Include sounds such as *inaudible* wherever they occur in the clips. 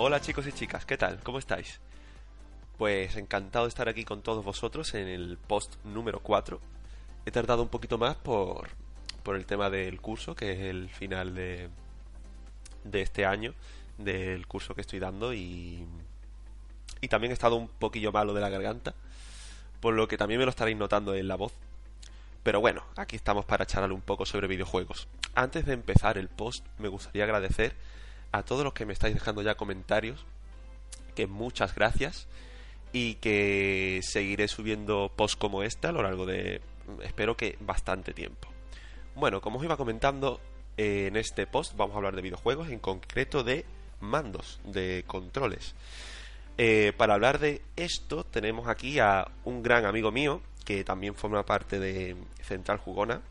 Hola chicos y chicas, ¿qué tal? ¿Cómo estáis? Pues encantado de estar aquí con todos vosotros en el post número 4. He tardado un poquito más por, por el tema del curso, que es el final de, de este año, del curso que estoy dando y, y también he estado un poquillo malo de la garganta, por lo que también me lo estaréis notando en la voz. Pero bueno, aquí estamos para charlar un poco sobre videojuegos. Antes de empezar el post, me gustaría agradecer a todos los que me estáis dejando ya comentarios, que muchas gracias y que seguiré subiendo posts como este a lo largo de, espero que bastante tiempo. Bueno, como os iba comentando, eh, en este post vamos a hablar de videojuegos, en concreto de mandos, de controles. Eh, para hablar de esto tenemos aquí a un gran amigo mío que también forma parte de Central Jugona,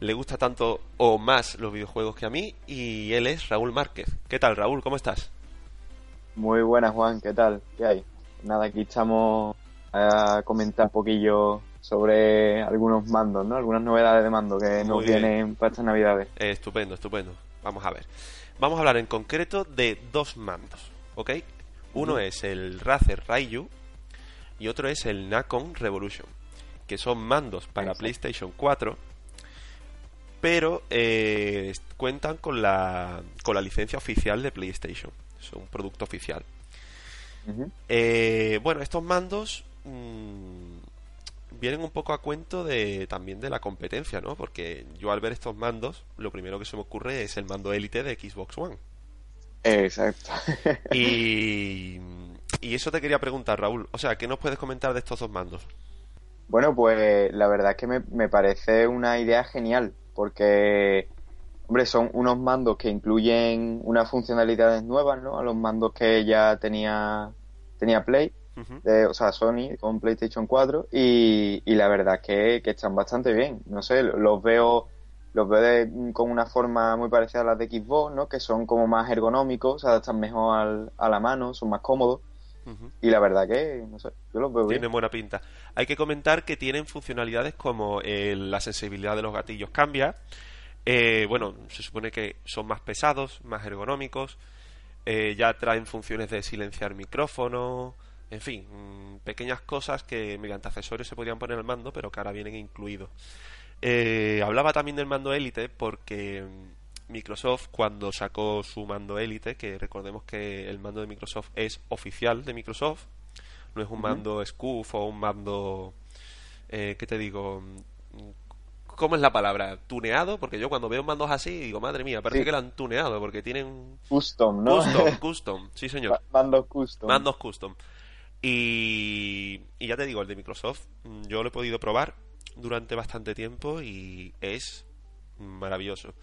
le gusta tanto o más los videojuegos que a mí y él es Raúl Márquez. ¿Qué tal Raúl? ¿Cómo estás? Muy buenas Juan, ¿qué tal? ¿Qué hay? Nada, aquí estamos a comentar un poquillo sobre algunos mandos, ¿no? Algunas novedades de mando que nos vienen para estas navidades. Eh, estupendo, estupendo. Vamos a ver. Vamos a hablar en concreto de dos mandos, ¿ok? Uno es el Razer Raiju y otro es el Nacon Revolution, que son mandos para PlayStation 4 pero eh, cuentan con la, con la licencia oficial de PlayStation. Es un producto oficial. Eh, bueno, estos mandos mm, vienen un poco a cuento de también de la competencia, ¿no? Porque yo al ver estos mandos, lo primero que se me ocurre es el mando élite de Xbox One. Exacto. y, *laughs* y eso te quería preguntar, Raúl. O sea, ¿qué nos puedes comentar de estos dos mandos? Bueno, pues la verdad es que me, me parece una idea genial porque, hombre, son unos mandos que incluyen unas funcionalidades nuevas, ¿no? A los mandos que ya tenía, tenía Play, o sea, Sony con PlayStation 4, y, y la verdad que, que están bastante bien. No sé, los veo los veo con una forma muy parecida a las de Xbox, ¿no? Que son como más ergonómicos, se adaptan mejor al, a la mano, son más cómodos. Y la verdad que, no sé, yo los veo bien. Tienen buena pinta. Hay que comentar que tienen funcionalidades como eh, la sensibilidad de los gatillos cambia. Eh, bueno, se supone que son más pesados, más ergonómicos. Eh, ya traen funciones de silenciar micrófono. En fin, mm, pequeñas cosas que mediante accesorios se podrían poner al mando, pero que ahora vienen incluidos. hablaba también del mando Elite porque mm, Microsoft cuando sacó su mando Elite, que recordemos que el mando de Microsoft es oficial de Microsoft, no es un mando SCUF o un mando, eh, ¿qué te digo? ¿Cómo es la palabra? ¿Tuneado? Porque yo cuando veo mandos así digo, madre mía, parece que lo han tuneado porque tienen... Custom, ¿no? Custom, *laughs* custom, sí señor. Mandos custom. Mandos custom. Y, y ya te digo, el de Microsoft, yo lo he podido probar durante bastante tiempo y es maravilloso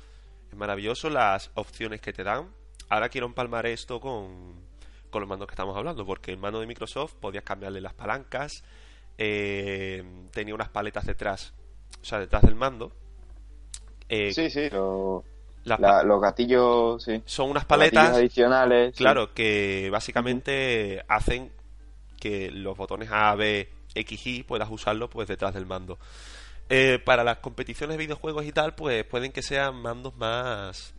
maravilloso las opciones que te dan. Ahora quiero empalmar esto con, con los mandos que estamos hablando, porque el mando de Microsoft podías cambiarle las palancas, eh, tenía unas paletas detrás, o sea, detrás del mando. Eh, sí, sí, los gatillos, sí. Son unas paletas adicionales. Claro, que básicamente hacen que los botones A, B, X, Y puedas usarlo pues detrás del mando. Eh, para las competiciones de videojuegos y tal, pues pueden que sean mandos más.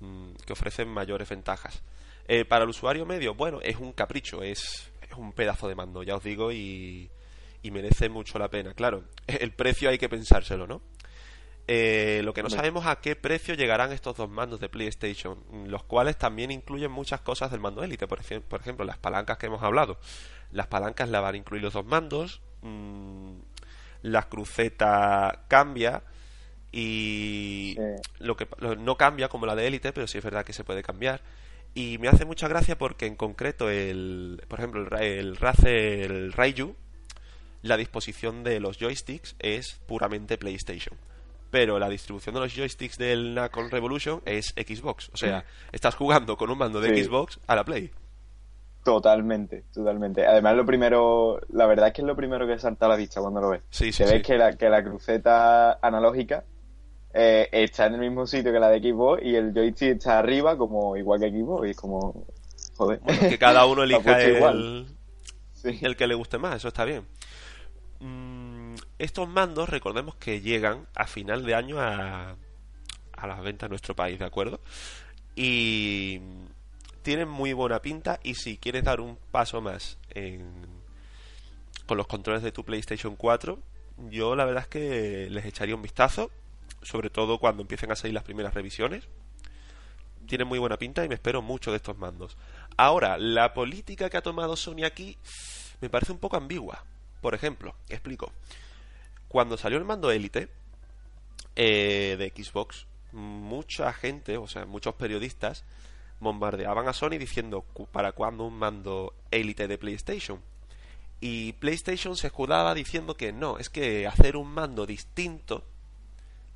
Mm, que ofrecen mayores ventajas. Eh, para el usuario medio, bueno, es un capricho, es, es un pedazo de mando, ya os digo, y, y merece mucho la pena. Claro, *laughs* el precio hay que pensárselo, ¿no? Eh, lo que no sabemos a qué precio llegarán estos dos mandos de PlayStation, los cuales también incluyen muchas cosas del mando Elite, por, por ejemplo, las palancas que hemos hablado. Las palancas la van a incluir los dos mandos, mm, la cruceta cambia y lo que no cambia como la de élite, pero sí es verdad que se puede cambiar. Y me hace mucha gracia porque en concreto el, por ejemplo, el, el Razer el Raiju la disposición de los joysticks es puramente PlayStation. Pero la distribución de los joysticks del Nacon Revolution es Xbox. O sea, estás jugando con un mando de Sí. Xbox a la Play. Totalmente, totalmente. Además, lo primero, la verdad es que es lo primero que salta a la vista cuando lo ves. Sí, sí, que sí. ves que la, que la cruceta analógica eh, está en el mismo sitio que la de Xbox y el joystick está arriba como igual que Xbox y es como joder Bueno, que cada uno *laughs* elija el. Sí. el que le guste más, eso está bien. Mm, estos mandos, recordemos que llegan a final de año a, a las ventas en nuestro país, ¿de acuerdo? Y tienen muy buena pinta y si quieres dar un paso más en- con los controles de tu PlayStation 4, yo la verdad es que les echaría un vistazo, sobre todo cuando empiecen a salir las primeras revisiones. Tienen muy buena pinta y me espero mucho de estos mandos. Ahora, la política que ha tomado Sony aquí me parece un poco ambigua. Por ejemplo, explico. Cuando salió el mando Elite eh, de Xbox, mucha gente, o sea, muchos periodistas, bombardeaban a Sony diciendo "Cu- para cuándo un mando Elite de PlayStation. Y PlayStation se escudaba diciendo que no, es que hacer un mando distinto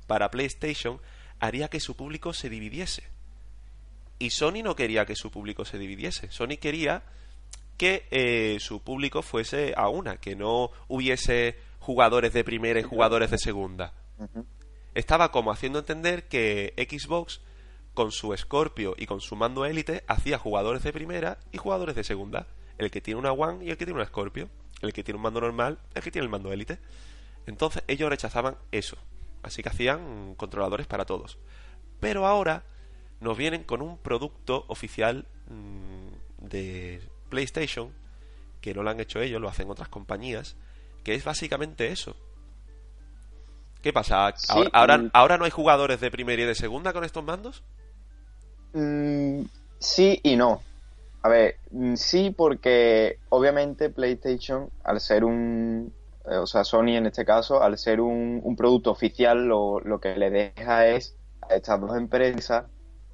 para PlayStation haría que su público se dividiese. Y Sony no quería que su público se dividiese. Sony quería que eh, su público fuese a una, que no hubiese jugadores de primera y jugadores de segunda. Estaba como haciendo entender que Xbox, con su Scorpio y con su mando Elite, hacía jugadores de primera y jugadores de segunda. El que tiene una One y el que tiene una Scorpio. El que tiene un mando normal, el que tiene el mando Elite. Entonces ellos rechazaban eso. Así que hacían controladores para todos. Pero ahora nos vienen con un producto oficial mm, de PlayStation, que no lo han hecho ellos, lo hacen otras compañías, que es básicamente eso. ¿Qué pasa? Sí, ¿Ahora, ahora, ahora no hay jugadores de primera y de segunda con estos mandos? Mm, sí y no. A ver, mm, sí porque obviamente PlayStation, al ser un, eh, o sea, Sony en este caso, al ser un, un producto oficial, lo, lo que le deja es a estas dos empresas,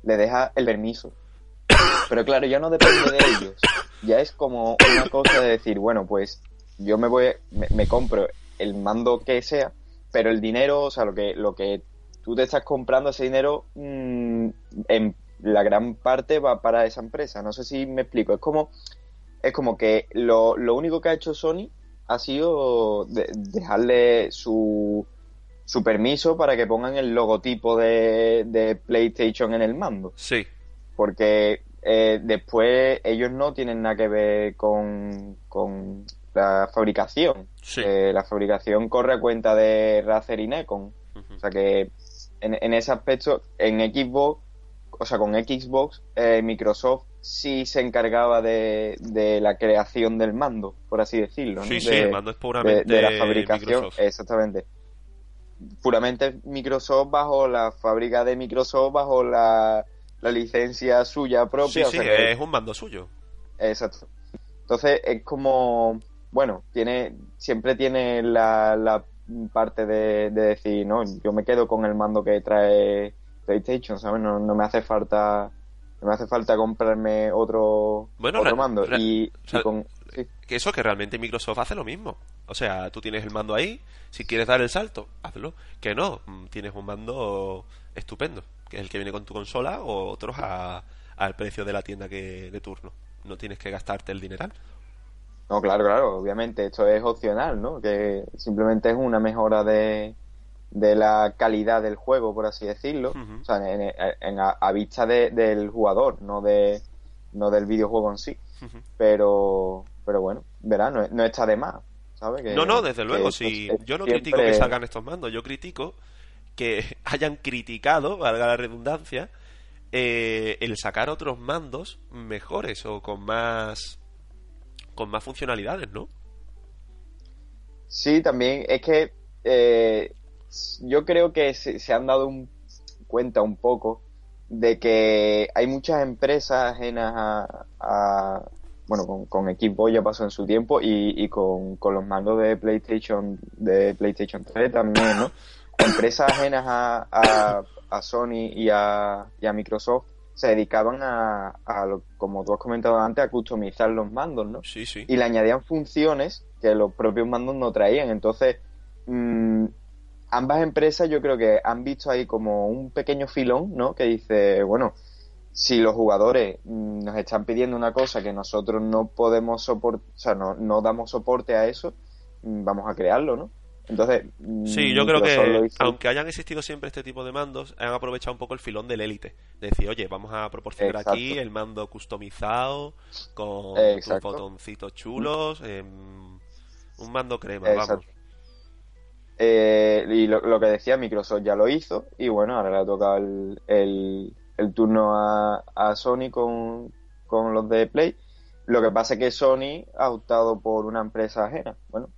le deja el permiso. Pero claro, ya no depende de ellos. Ya es como una cosa de decir, bueno, pues yo me voy, me, compro el mando que sea, pero el dinero, o sea, lo que, lo que tú te estás comprando, ese dinero, mm, en la gran parte va para esa empresa. No sé si me explico. Es como, es como que lo, lo único que ha hecho Sony ha sido de- dejarle su, su permiso para que pongan el logotipo de, de PlayStation en el mando. Sí. Porque eh, después ellos no tienen nada que ver con, con la fabricación. Sí. Eh, la fabricación corre a cuenta de Razer y. Ujú. O sea que en, en ese aspecto, en Xbox, o sea, con Xbox, eh, Microsoft sí se encargaba de, de la creación del mando, por así decirlo. ¿no? Sí, sí, De- el mando es de, puramente de la fabricación, Microsoft. exactamente. Puramente Microsoft bajo la fábrica de Microsoft, bajo la, la licencia suya Sí, propia. o sí, sea que- es un mando suyo. Exacto. Entonces es como, bueno, tiene, siempre tiene la, la parte de, de decir, no, yo me quedo con el mando que trae PlayStation, ¿sabes? No, no me hace falta, no me hace falta comprarme otro, Bueno, otro mando. y, o sea, y con, sí, Que eso que realmente Microsoft hace lo mismo. O sea, tú tienes el mando ahí, si quieres dar el salto, hazlo. Que no, mm, tienes un mando estupendo, que es el que viene con tu consola o otros a- al precio de la tienda que de turno. No tienes que gastarte el dineral. no, claro, claro, obviamente esto es opcional, ¿no? Que simplemente es una mejora de, de la calidad del juego, por así decirlo. O sea, en, en- a, a vista de- del jugador, no de no del videojuego en sí. Pero pero bueno, verá, no, no está de más, ¿sabes? Que- No, no, desde luego, si yo no siempre- critico que salgan estos mandos, yo critico que *laughs* hayan criticado, valga la redundancia, eh, el sacar otros mandos mejores o con más con más funcionalidades, ¿no? Sí, también es que eh, yo creo que se, se han dado un- cuenta un poco de que hay muchas empresas ajenas a, a- bueno, con, con Xbox ya pasó en su tiempo y, y con, con los mandos de PlayStation, de PlayStation 3 también, ¿no? *coughs* Empresas ajenas a, a, a Sony y a, y a Microsoft se dedicaban a, a lo- como tú has comentado antes, a customizar los mandos, ¿no? Sí, sí. y le añadían funciones que los propios mandos no traían. Entonces, mm, ambas empresas yo creo que han visto ahí como un pequeño filón, ¿no? Que dice, bueno, si los jugadores mm, nos están pidiendo una cosa que nosotros no podemos soportar, o sea, no, no damos soporte a eso, mm, vamos a crearlo, ¿no? Entonces, sí, yo creo que aunque hayan existido siempre este tipo de mandos, han aprovechado un poco el filón del élite. De decir, oye, vamos a proporcionar aquí el mando customizado, con, botoncitos chulos, un mando crema, vamos. Eh, y lo, que decía, Microsoft ya lo hizo, y bueno, ahora le ha tocado el, el, turno a, a Sony con, con los de Play. Lo que pasa es que Sony ha optado por una empresa ajena. Bueno,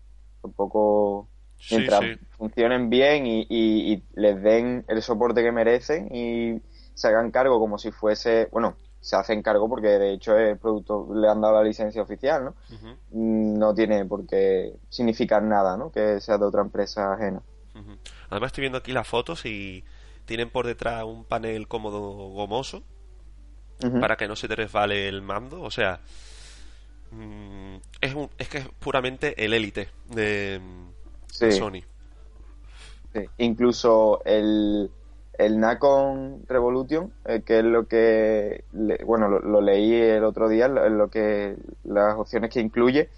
un poco mientras funcionen bien y, les den el soporte que merecen y se hagan cargo como si fuese, bueno, se hacen cargo porque de hecho el producto le han dado la licencia oficial, ¿no? No tiene por qué significar nada, ¿no? Que sea de otra empresa ajena. Además estoy viendo aquí las fotos y tienen por detrás un panel cómodo gomoso para que no se te resbale el mando, o sea, mm, es, un, es que es puramente el élite de Sony. Incluso el, el Nacon Revolution, eh, que es lo que, bueno, lo, leí el otro día, lo, que las opciones que incluye,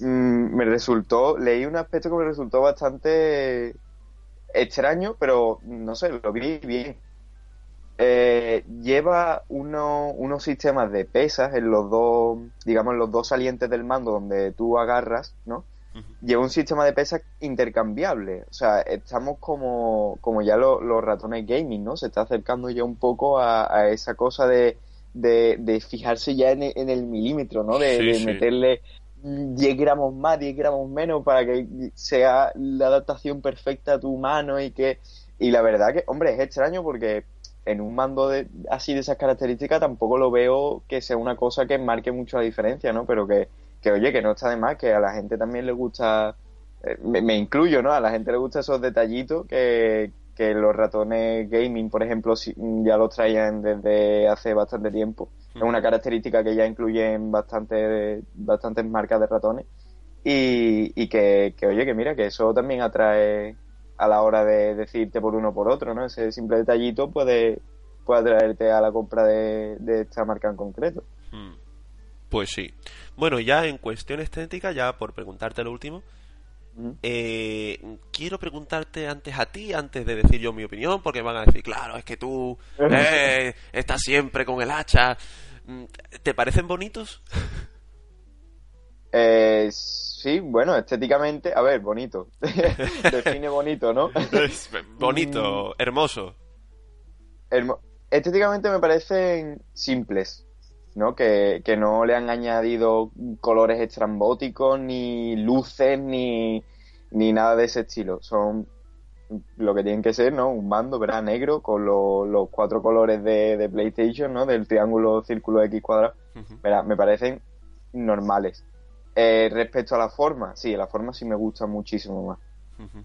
mm, me resultó, leí un aspecto que me resultó bastante extraño, pero no sé, lo vi bien. Eh, lleva uno, unos sistemas de pesas en los dos, digamos, en los dos salientes del mando donde tú agarras, ¿no? Lleva un sistema de pesas intercambiable. O sea, estamos como, como ya los ratones gaming, ¿no? Se está acercando ya un poco a, esa cosa de, de, fijarse ya en, el milímetro, ¿no? De, meterle 10 gramos más, 10 gramos menos para que sea la adaptación perfecta a tu mano y que... Y la verdad que, hombre, es extraño porque en un mando de, así de esas características tampoco lo veo que sea una cosa que marque mucho la diferencia, ¿no? Pero que que oye, que no está de más, que a la gente también le gusta, eh, me, incluyo, ¿no? A la gente le gusta esos detallitos que, que los ratones gaming, por ejemplo, ya los traían desde hace bastante tiempo. Es una característica que ya incluyen bastante, bastantes marcas de ratones. Y, y que, que, oye, que mira, que eso también atrae a la hora de decirte por uno por otro, ¿no? Ese simple detallito puede, puede atraerte a la compra de, de esta marca en concreto. Hmm. Pues sí. Bueno, ya en cuestión estética, ya por preguntarte lo último, eh, quiero preguntarte antes a ti, antes de decir yo mi opinión, porque van a decir, claro, es que tú eh, estás siempre con el hacha. Mm, ¿Te parecen bonitos? Eh, sí, bueno, estéticamente, a ver, bonito. *laughs* Define bonito, ¿no? bonito, mm. hermoso. estéticamente me parecen simples. ¿No? Que, no le han añadido colores estrambóticos, ni luces, ni, ni nada de ese estilo. Son lo que tienen que ser, ¿no? Un mando, ¿verdad? Negro, con los cuatro colores de, PlayStation, ¿no? Del triángulo, círculo, X cuadrado. Me parecen normales. Eh, respecto a la forma, sí, la forma sí me gusta muchísimo más.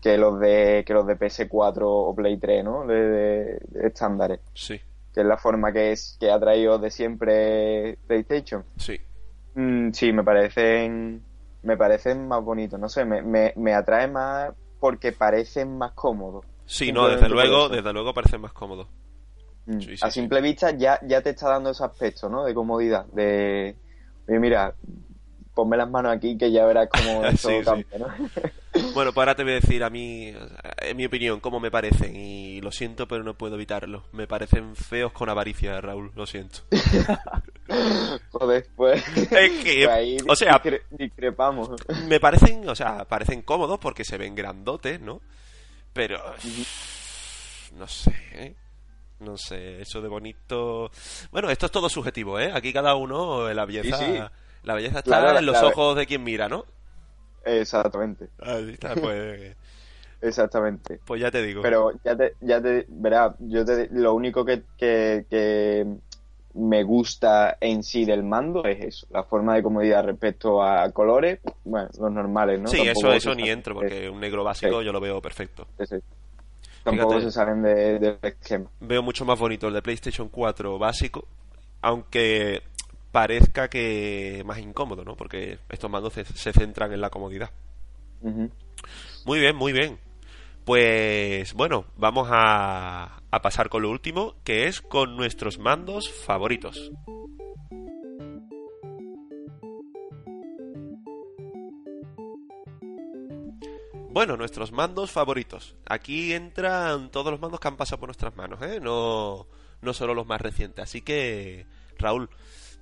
Que los de que los de PS4 o Play 3, ¿no? De, de estándares. Sí que es la forma que es que ha traído de siempre PlayStation. Sí. Mm, sí, me parecen me parecen más bonitos, no sé, me, me, me atrae más porque parecen más cómodos. Sí, no, desde luego, desde luego parecen más cómodos. Mm, a simple vista ya, ya te está dando ese aspecto, ¿no? De comodidad, de, mira, ponme las manos aquí que ya verás cómo *laughs* esto cambia, ¿no? *laughs* Bueno, pues ahora te voy a decir a mí, en mi opinión, cómo me parecen. Y lo siento, pero no puedo evitarlo. Me parecen feos con avaricia, Raúl, lo siento. *laughs* Joder, pues. Es que, ahí o sea, discrepamos. Me parecen, o sea, parecen cómodos porque se ven grandotes, ¿no? Pero. No sé, ¿eh? No sé, eso de bonito. Bueno, esto es todo subjetivo, ¿eh? Aquí cada uno, la belleza. La belleza está en los ojos de quien mira, ¿no? Exactamente. pues. Exactamente. Pues ya te digo. Pero ya te, ya te verá, yo te, lo único que, que, me gusta en sí del mando es eso, la forma de comodidad respecto a colores, bueno, los normales, ¿no? Sí, eso, eso ni entro, porque un negro básico yo lo veo perfecto. Sí, Tampoco se salen del esquema. Veo mucho más bonito el de PlayStation 4 básico, aunque parezca que más incómodo, ¿no? Porque estos mandos se, centran en la comodidad. Muy bien, muy bien. Pues bueno, vamos a, a pasar con lo último, que es con nuestros mandos favoritos. Bueno, nuestros mandos favoritos. Aquí entran todos los mandos que han pasado por nuestras manos, ¿eh? No, no solo los más recientes. Así que, Raúl,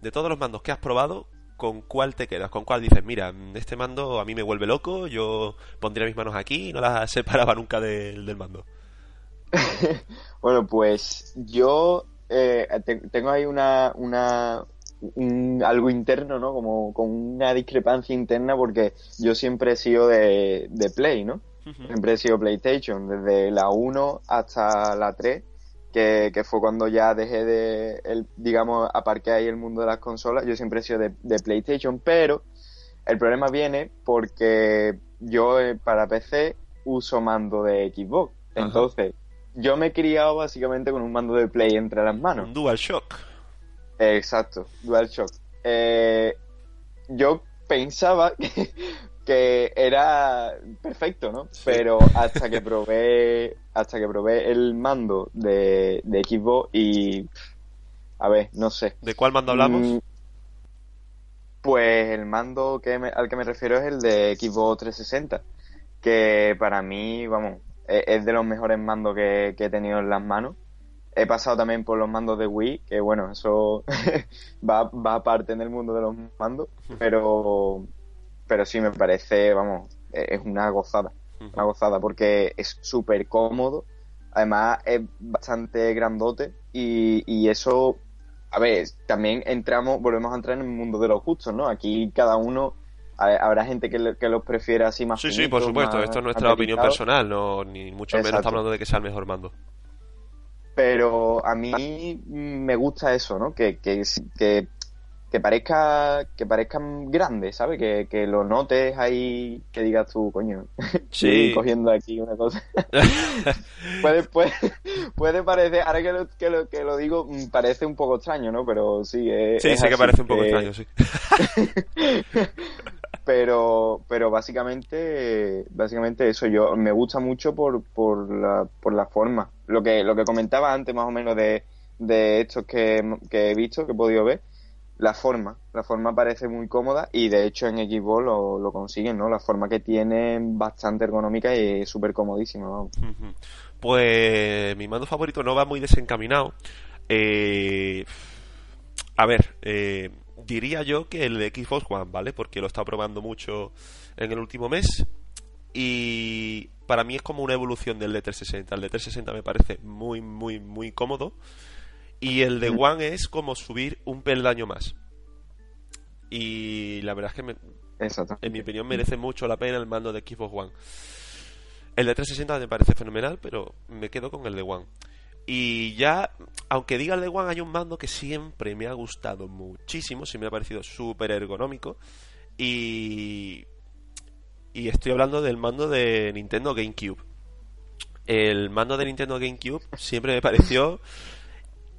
de todos los mandos que has probado, ¿con cuál te quedas? ¿Con cuál dices, mira, este mando a mí me vuelve loco, yo pondría mis manos aquí y no las *laughs* separaba nunca del mando? *laughs* bueno, pues yo eh, tengo ahí una, una algo interno, ¿no? Como con una discrepancia interna porque yo siempre he sido de, de Play, ¿no? Siempre he sido PlayStation, desde la 1 hasta la 3, que, que fue cuando ya dejé de, el, digamos, aparqué ahí el mundo de las consolas, yo siempre he sido de, de PlayStation, pero el problema viene porque yo eh, para PC uso mando de Xbox. Entonces, yo me he criado básicamente con un mando de Play entre las manos. Un DualShock. Exacto, DualShock. Eh, yo pensaba *laughs* que, era perfecto, ¿no? Pero hasta que probé, *laughs* hasta que probé el mando de, de Xbox y a ver, no sé. ¿De cuál mando hablamos? Mm, pues el mando que al que me refiero es el de Xbox 360, que para mí, vamos, e, es de los mejores mandos que, he tenido en las manos. He pasado también por los mandos de Wii, que bueno, eso *laughs* va, va aparte en el mundo de los mandos, pero, pero sí me parece, vamos, e, es una gozada, una gozada, porque es súper cómodo, además es bastante grandote y, y eso, a ver, también entramos, volvemos a entrar en el mundo de los gustos, ¿no? Aquí cada uno habrá gente que, que los prefiera así más Sí, sí, por supuesto. Esto es nuestra opinión personal, no ni mucho menos estamos hablando de que sea el mejor mando. Pero a mí me gusta eso, ¿no? Que, que, que, que parezca que parezcan grandes, ¿sabes? Que, que lo notes ahí, que digas tú, coño, *laughs* sí. cogiendo aquí una cosa. *laughs* puede, puede, puede, parecer, ahora que lo, que lo, que, lo, digo, mm, parece un poco extraño, ¿no? Pero sí, es, Sí, sí que parece un poco extraño, sí. *laughs* pero pero básicamente básicamente eso yo me gusta mucho por, por, la, por la forma lo que lo que comentaba antes más o menos de, de estos que, que he visto que he podido ver la forma la forma parece muy cómoda y de hecho en Xbox lo, lo consiguen no la forma que tiene bastante ergonómica y súper comodísima pues mi mando favorito no va muy desencaminado eh, a ver eh, diría yo que el de Xbox One, ¿vale? Porque lo he estado probando mucho en el último mes. Y para mí es como una evolución del de 360. El de 360 me parece muy, muy, muy cómodo. Y el de. One es como subir un peldaño más. Y la verdad es que, me, en mi opinión, merece mucho la pena el mando de Xbox One. El de 360 me parece fenomenal, pero me quedo con el de One. Y ya, aunque diga el de One, hay un mando que siempre me ha gustado muchísimo, sí me ha parecido súper ergonómico. Y. Y estoy hablando del mando de Nintendo GameCube. El mando de Nintendo GameCube siempre me pareció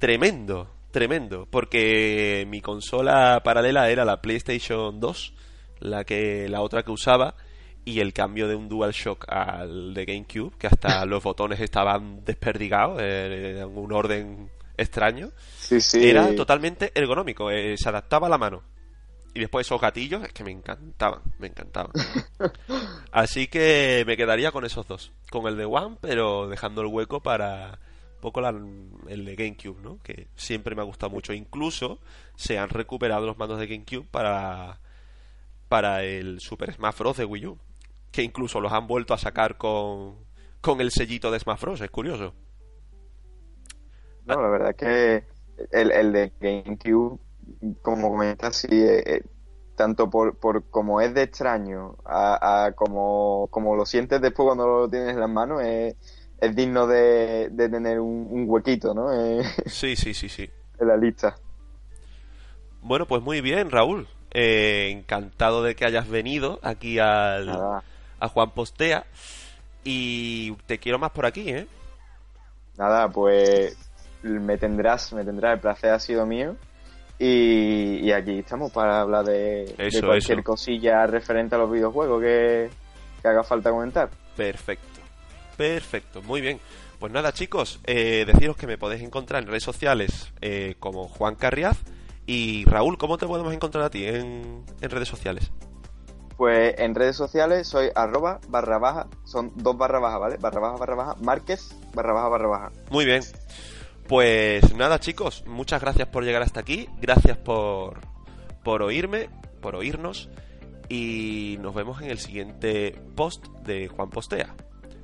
tremendo, tremendo, porque mi consola paralela era la PlayStation 2, la que la otra que usaba y el cambio de un DualShock al de GameCube, que hasta *laughs* los botones estaban desperdigados eh, en un orden extraño, era totalmente ergonómico, eh, se adaptaba a la mano. Y después esos gatillos, es que me encantaban, me encantaban. *laughs* Así que me quedaría con esos dos, con el de One, pero dejando el hueco para poco el de GameCube, ¿no? Que siempre me ha gustado mucho. Incluso se han recuperado los mandos de GameCube para para el Super Smash Bros. de Wii U que incluso los han vuelto a sacar con, con el sellito de Smash Bros. Es curioso. No, la verdad es que el, el de GameCube, como comentas, sí, eh, eh, tanto por, por como es de extraño a, como, como lo sientes después cuando lo tienes en las manos, es, es digno de, de tener un, huequito, ¿no? Eh, sí, sí, sí, sí. *laughs* En la lista. Bueno, pues muy bien, Raúl. encantado de que hayas venido aquí al, a Juan Postea. Y te quiero más por aquí, ¿eh? Nada, pues me tendrás, me tendrás, el placer ha sido mío. Y, aquí estamos para hablar de, cualquier cosilla referente a los videojuegos que, que haga falta comentar. Perfecto, perfecto, muy bien. Pues nada chicos, eh, deciros que me podéis encontrar en redes sociales eh, como Juan Carriaz y Raúl, ¿cómo te podemos encontrar a ti en, en redes sociales? Pues en redes sociales soy arroba barra baja, son dos barra baja, ¿vale? Barra baja, barra baja, Márquez, barra baja, barra baja. Muy bien. Pues nada chicos, muchas gracias por llegar hasta aquí, gracias por, por oírme, por oírnos y nos vemos en el siguiente post de Juan Postea.